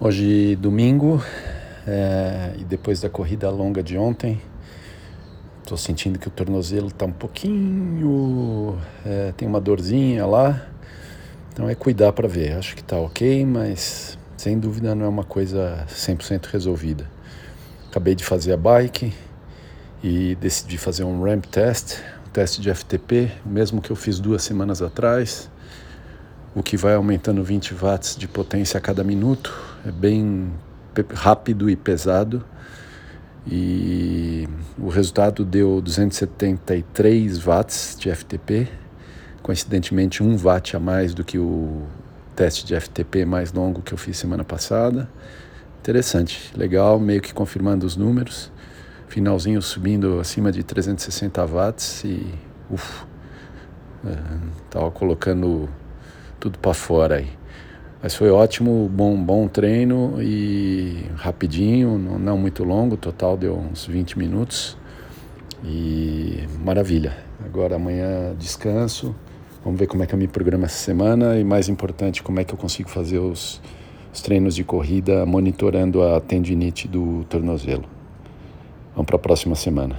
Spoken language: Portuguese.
Hoje, domingo, é, e depois da corrida longa de ontem, estou sentindo que o tornozelo está um pouquinho. É, tem uma dorzinha lá. Então é cuidar para ver. Acho que está ok, mas sem dúvida não é uma coisa 100% resolvida. Acabei de fazer a bike e decidi fazer um ramp test, um teste de FTP, mesmo que eu fiz duas semanas atrás o que vai aumentando 20 watts de potência a cada minuto. É bem rápido e pesado. E o resultado deu 273 watts de FTP, coincidentemente 1 watt a mais do que o teste de FTP mais longo que eu fiz semana passada. Interessante, legal, meio que confirmando os números. Finalzinho subindo acima de 360 watts e uff, estava é, colocando tudo para fora aí. Mas foi ótimo, bom, bom treino e rapidinho, não, muito longo, total deu uns 20 minutos. E maravilha. Agora amanhã descanso. Vamos ver como é que eu me programo essa semana e mais importante, como é que eu consigo fazer os, os treinos de corrida monitorando a tendinite do tornozelo. Vamos para a próxima semana.